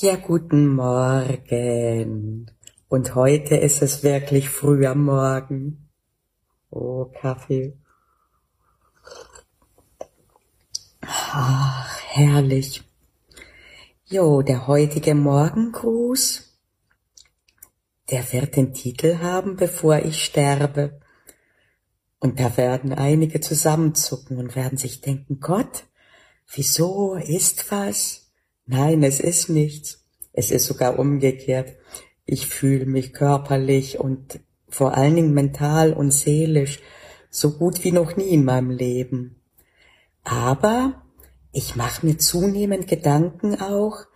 Ja, guten Morgen. Und heute ist es wirklich früh am Morgen. Oh, Kaffee. Ach, herrlich. Jo, der heutige Morgengruß, der wird den Titel haben, bevor ich sterbe. Und da werden einige zusammenzucken und werden sich denken, Gott, wieso ist was? Nein, es ist nichts. Es ist sogar umgekehrt. Ich fühle mich körperlich und vor allen Dingen mental und seelisch so gut wie noch nie in meinem Leben. Aber ich mache mir zunehmend Gedanken auch,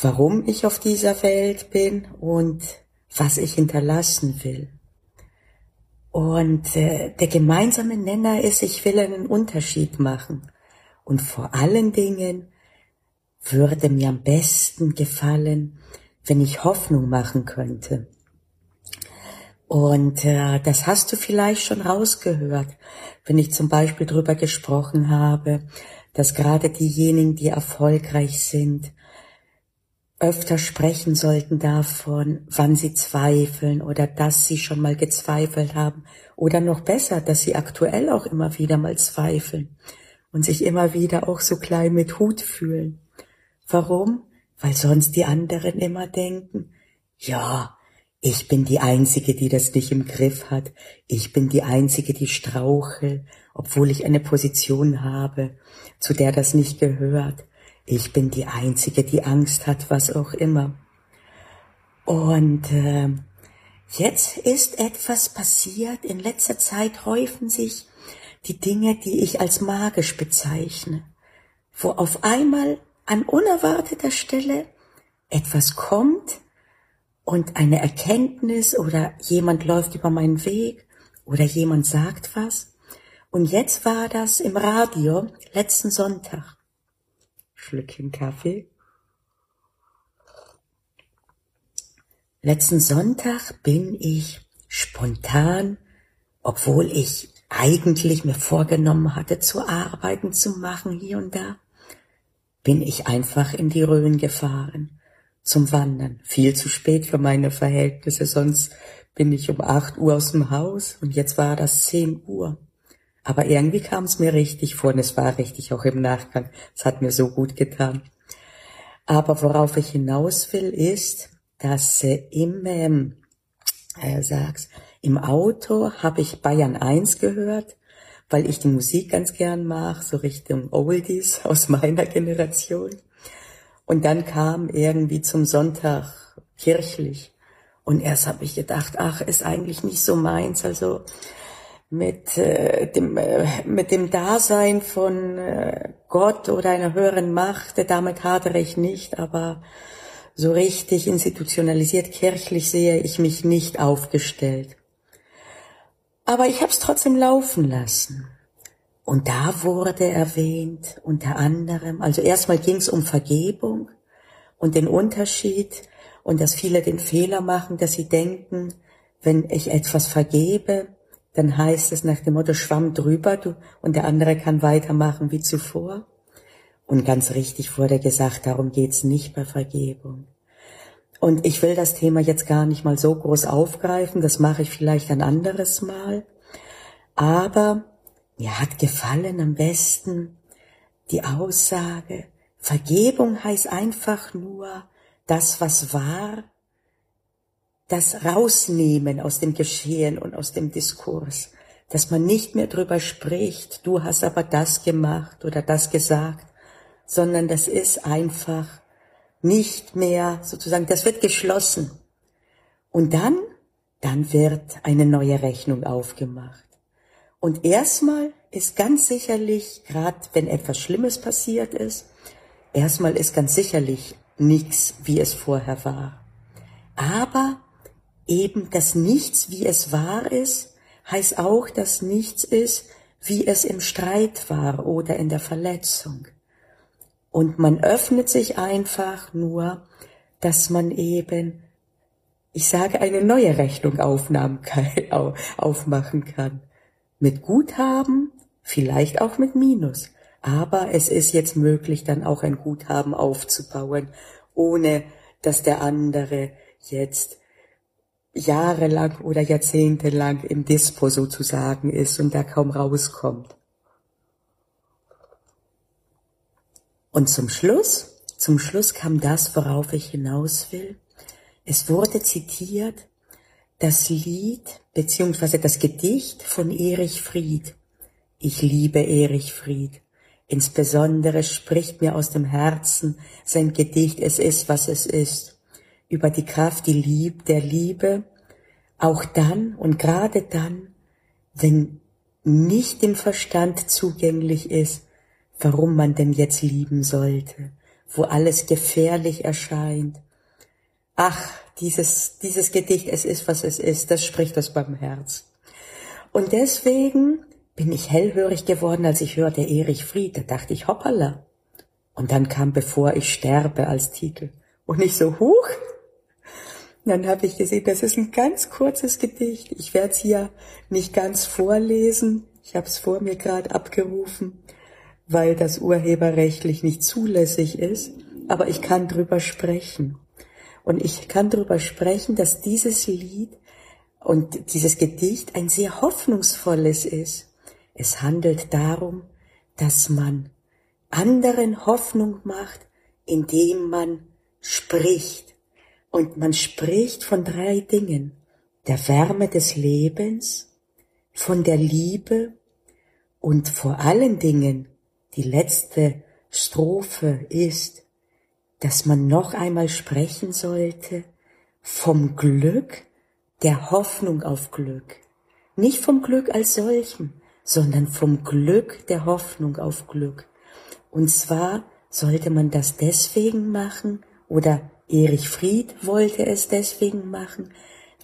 warum ich auf dieser Welt bin und was ich hinterlassen will. Und äh, der gemeinsame Nenner ist, ich will einen Unterschied machen. Und vor allen Dingen würde mir am besten gefallen, wenn ich Hoffnung machen könnte. Und äh, das hast du vielleicht schon rausgehört, wenn ich zum Beispiel drüber gesprochen habe, dass gerade diejenigen, die erfolgreich sind, öfter sprechen sollten davon, wann sie zweifeln oder dass sie schon mal gezweifelt haben oder noch besser, dass sie aktuell auch immer wieder mal zweifeln und sich immer wieder auch so klein mit Hut fühlen. Warum? Weil sonst die anderen immer denken, ja, ich bin die Einzige, die das nicht im Griff hat. Ich bin die Einzige, die strauchel, obwohl ich eine Position habe, zu der das nicht gehört. Ich bin die Einzige, die Angst hat, was auch immer. Und äh, jetzt ist etwas passiert. In letzter Zeit häufen sich die Dinge, die ich als magisch bezeichne, wo auf einmal an unerwarteter Stelle etwas kommt und eine Erkenntnis oder jemand läuft über meinen Weg oder jemand sagt was. Und jetzt war das im Radio letzten Sonntag. Schlückchen Kaffee. Letzten Sonntag bin ich spontan, obwohl ich eigentlich mir vorgenommen hatte, zu arbeiten, zu machen hier und da, bin ich einfach in die Rhön gefahren zum Wandern. Viel zu spät für meine Verhältnisse, sonst bin ich um acht Uhr aus dem Haus und jetzt war das zehn Uhr. Aber irgendwie kam es mir richtig vor und es war richtig auch im Nachgang. Es hat mir so gut getan. Aber worauf ich hinaus will, ist, dass äh, im, ähm, äh, sag's, im Auto habe ich Bayern 1 gehört weil ich die Musik ganz gern mag, so Richtung Oldies aus meiner Generation. Und dann kam irgendwie zum Sonntag kirchlich. Und erst habe ich gedacht, ach, ist eigentlich nicht so meins. Also mit äh, dem äh, mit dem Dasein von äh, Gott oder einer höheren Macht, damit hadere ich nicht, aber so richtig institutionalisiert kirchlich sehe ich mich nicht aufgestellt. Aber ich habe es trotzdem laufen lassen. Und da wurde erwähnt, unter anderem, also erstmal ging es um Vergebung und den Unterschied und dass viele den Fehler machen, dass sie denken, wenn ich etwas vergebe, dann heißt es nach dem Motto Schwamm drüber du, und der andere kann weitermachen wie zuvor. Und ganz richtig wurde gesagt, darum geht's nicht bei Vergebung. Und ich will das Thema jetzt gar nicht mal so groß aufgreifen, das mache ich vielleicht ein anderes Mal. Aber mir hat gefallen am besten die Aussage, Vergebung heißt einfach nur das, was war, das Rausnehmen aus dem Geschehen und aus dem Diskurs, dass man nicht mehr drüber spricht, du hast aber das gemacht oder das gesagt, sondern das ist einfach nicht mehr sozusagen, das wird geschlossen. Und dann, dann wird eine neue Rechnung aufgemacht. Und erstmal ist ganz sicherlich, gerade wenn etwas Schlimmes passiert ist, erstmal ist ganz sicherlich nichts, wie es vorher war. Aber eben das Nichts, wie es war ist, heißt auch, dass nichts ist, wie es im Streit war oder in der Verletzung. Und man öffnet sich einfach nur, dass man eben, ich sage, eine neue Rechnung aufmachen kann. Mit Guthaben, vielleicht auch mit Minus. Aber es ist jetzt möglich, dann auch ein Guthaben aufzubauen ohne dass der andere jetzt jahrelang oder jahrzehntelang im Dispo sozusagen ist und da kaum rauskommt. Und zum Schluss, zum Schluss kam das, worauf ich hinaus will. Es wurde zitiert das Lied beziehungsweise das Gedicht von Erich Fried. Ich liebe Erich Fried. Insbesondere spricht mir aus dem Herzen sein Gedicht Es ist, was es ist über die Kraft die Lieb, der Liebe, auch dann und gerade dann, wenn nicht dem Verstand zugänglich ist, warum man denn jetzt lieben sollte, wo alles gefährlich erscheint. Ach, dieses, dieses Gedicht, es ist, was es ist, das spricht aus meinem Herz. Und deswegen bin ich hellhörig geworden, als ich hörte Erich Fried, da dachte ich, hoppala. Und dann kam Bevor ich sterbe als Titel. Und ich so, huch, dann habe ich gesehen, das ist ein ganz kurzes Gedicht. Ich werde es hier nicht ganz vorlesen. Ich habe es vor mir gerade abgerufen, weil das urheberrechtlich nicht zulässig ist. Aber ich kann drüber sprechen. Und ich kann drüber sprechen, dass dieses Lied und dieses Gedicht ein sehr hoffnungsvolles ist. Es handelt darum, dass man anderen Hoffnung macht, indem man spricht und man spricht von drei Dingen. Der Wärme des Lebens, von der Liebe und vor allen Dingen die letzte Strophe ist, dass man noch einmal sprechen sollte vom Glück, der Hoffnung auf Glück. Nicht vom Glück als solchem, sondern vom Glück der Hoffnung auf Glück. Und zwar sollte man das deswegen machen oder Erich Fried wollte es deswegen machen,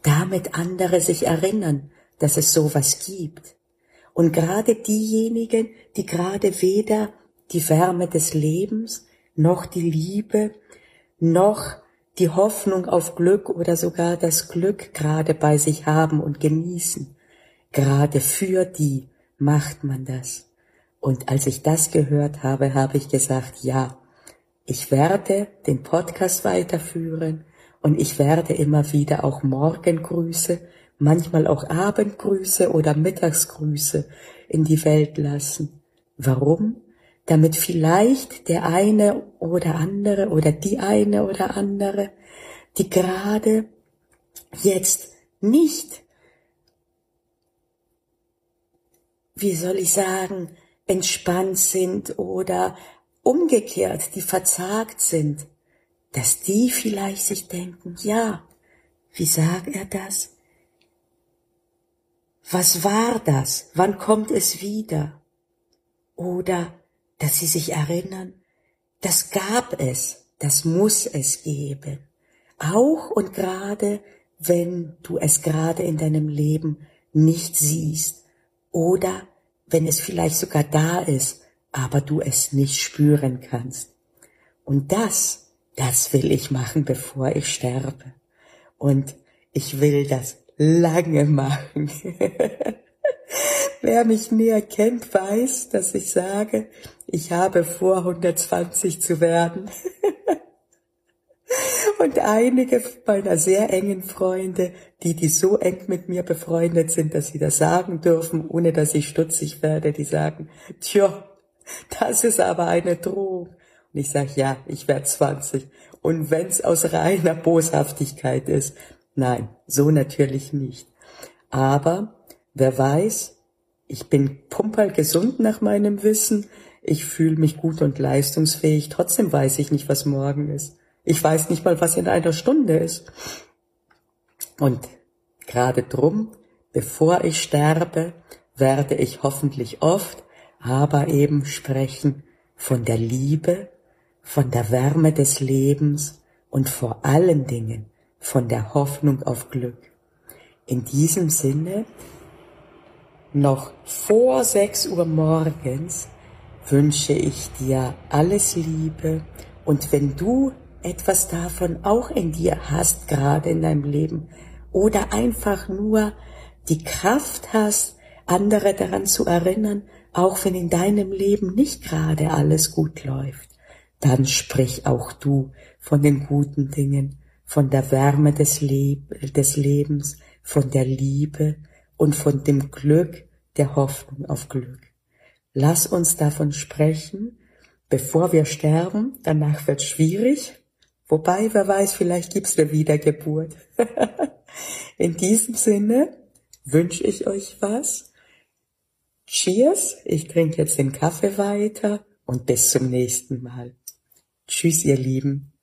damit andere sich erinnern, dass es sowas gibt. Und gerade diejenigen, die gerade weder die Wärme des Lebens, noch die Liebe, noch die Hoffnung auf Glück oder sogar das Glück gerade bei sich haben und genießen. Gerade für die macht man das. Und als ich das gehört habe, habe ich gesagt, ja, ich werde den Podcast weiterführen und ich werde immer wieder auch Morgengrüße, manchmal auch Abendgrüße oder Mittagsgrüße in die Welt lassen. Warum? Damit vielleicht der eine oder andere oder die eine oder andere, die gerade jetzt nicht, wie soll ich sagen, entspannt sind oder umgekehrt, die verzagt sind, dass die vielleicht sich denken, ja, wie sagt er das? Was war das? Wann kommt es wieder? Oder dass sie sich erinnern, das gab es, das muss es geben. Auch und gerade, wenn du es gerade in deinem Leben nicht siehst oder wenn es vielleicht sogar da ist, aber du es nicht spüren kannst. Und das, das will ich machen, bevor ich sterbe. Und ich will das lange machen. Wer mich näher kennt, weiß, dass ich sage, ich habe vor, 120 zu werden. Und einige meiner sehr engen Freunde, die, die so eng mit mir befreundet sind, dass sie das sagen dürfen, ohne dass ich stutzig werde, die sagen, tja, das ist aber eine Drohung. Und ich sage, ja, ich werde 20. Und wenn's aus reiner Boshaftigkeit ist, nein, so natürlich nicht. Aber wer weiß, ich bin pumperl gesund nach meinem Wissen, ich fühle mich gut und leistungsfähig, trotzdem weiß ich nicht, was morgen ist. Ich weiß nicht mal, was in einer Stunde ist. Und gerade drum, bevor ich sterbe, werde ich hoffentlich oft aber eben sprechen von der Liebe, von der Wärme des Lebens und vor allen Dingen von der Hoffnung auf Glück. In diesem Sinne, noch vor sechs Uhr morgens wünsche ich dir alles Liebe und wenn du etwas davon auch in dir hast, gerade in deinem Leben, oder einfach nur die Kraft hast, andere daran zu erinnern, auch wenn in deinem Leben nicht gerade alles gut läuft, dann sprich auch du von den guten Dingen, von der Wärme des, Leb des Lebens, von der Liebe und von dem Glück der Hoffnung auf Glück. Lass uns davon sprechen, bevor wir sterben. Danach wird schwierig. Wobei, wer weiß, vielleicht gibt's eine Wiedergeburt. In diesem Sinne wünsche ich euch was. Cheers. Ich trinke jetzt den Kaffee weiter und bis zum nächsten Mal. Tschüss, ihr Lieben.